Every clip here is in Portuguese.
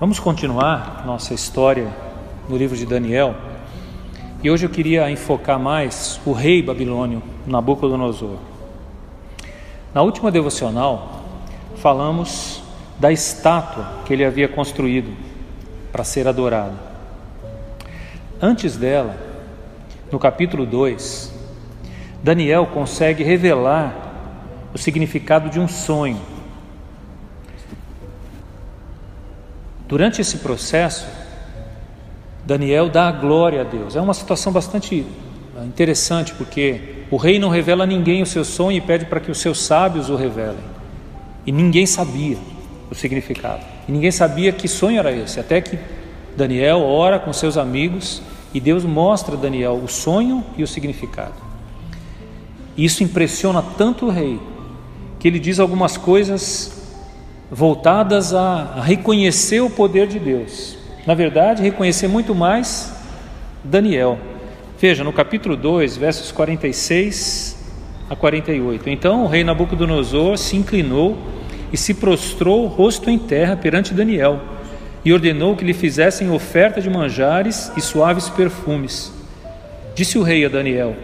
Vamos continuar nossa história no livro de Daniel. E hoje eu queria enfocar mais o rei babilônio, Nabucodonosor. Na última devocional, falamos da estátua que ele havia construído para ser adorado. Antes dela, no capítulo 2, Daniel consegue revelar o significado de um sonho Durante esse processo, Daniel dá a glória a Deus. É uma situação bastante interessante, porque o rei não revela a ninguém o seu sonho e pede para que os seus sábios o revelem. E ninguém sabia o significado. E ninguém sabia que sonho era esse, até que Daniel ora com seus amigos e Deus mostra a Daniel o sonho e o significado. Isso impressiona tanto o rei que ele diz algumas coisas voltadas a reconhecer o poder de Deus. Na verdade, reconhecer muito mais Daniel. Veja, no capítulo 2, versos 46 a 48. Então o rei Nabucodonosor se inclinou e se prostrou rosto em terra perante Daniel e ordenou que lhe fizessem oferta de manjares e suaves perfumes. Disse o rei a Daniel: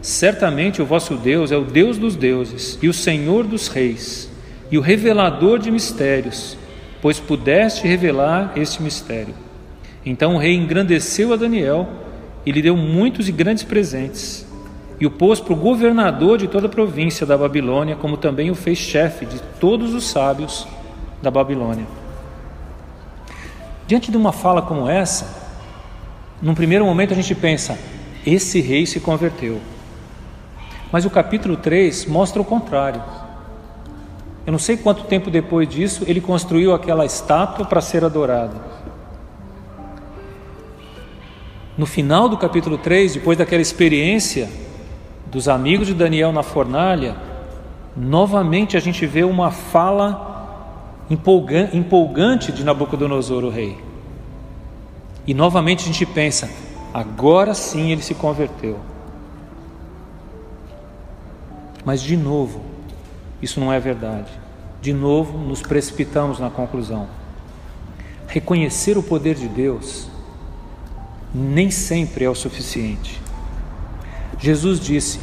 Certamente o vosso Deus é o Deus dos deuses e o Senhor dos reis e o revelador de mistérios, pois pudeste revelar este mistério. Então o rei engrandeceu a Daniel e lhe deu muitos e grandes presentes, e o pôs para o governador de toda a província da Babilônia, como também o fez chefe de todos os sábios da Babilônia. Diante de uma fala como essa, num primeiro momento a gente pensa: esse rei se converteu. Mas o capítulo 3 mostra o contrário. Eu não sei quanto tempo depois disso ele construiu aquela estátua para ser adorado. No final do capítulo 3, depois daquela experiência dos amigos de Daniel na fornalha, novamente a gente vê uma fala empolgante de Nabucodonosor, o rei. E novamente a gente pensa: agora sim ele se converteu. Mas de novo, isso não é verdade. De novo, nos precipitamos na conclusão. Reconhecer o poder de Deus nem sempre é o suficiente. Jesus disse: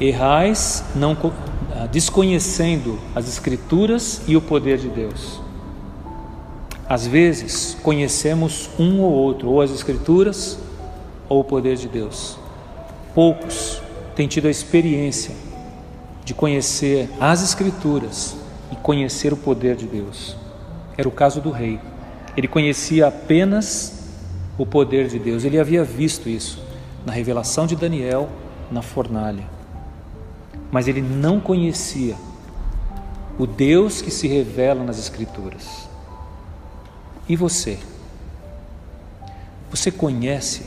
Errais não ah, desconhecendo as escrituras e o poder de Deus. Às vezes, conhecemos um ou outro, ou as escrituras ou o poder de Deus. Poucos têm tido a experiência de conhecer as Escrituras e conhecer o poder de Deus. Era o caso do rei. Ele conhecia apenas o poder de Deus. Ele havia visto isso na revelação de Daniel na fornalha. Mas ele não conhecia o Deus que se revela nas Escrituras. E você? Você conhece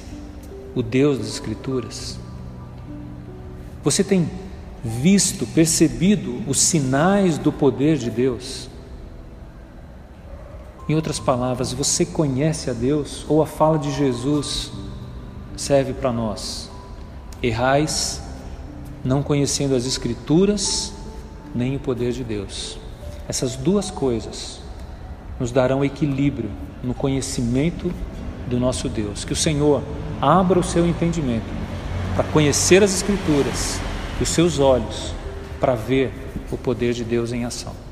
o Deus das Escrituras? Você tem visto, percebido os sinais do poder de Deus? Em outras palavras, você conhece a Deus ou a fala de Jesus serve para nós? Errais não conhecendo as Escrituras nem o poder de Deus. Essas duas coisas nos darão equilíbrio no conhecimento do nosso Deus. Que o Senhor abra o seu entendimento para conhecer as Escrituras os seus olhos para ver o poder de Deus em ação.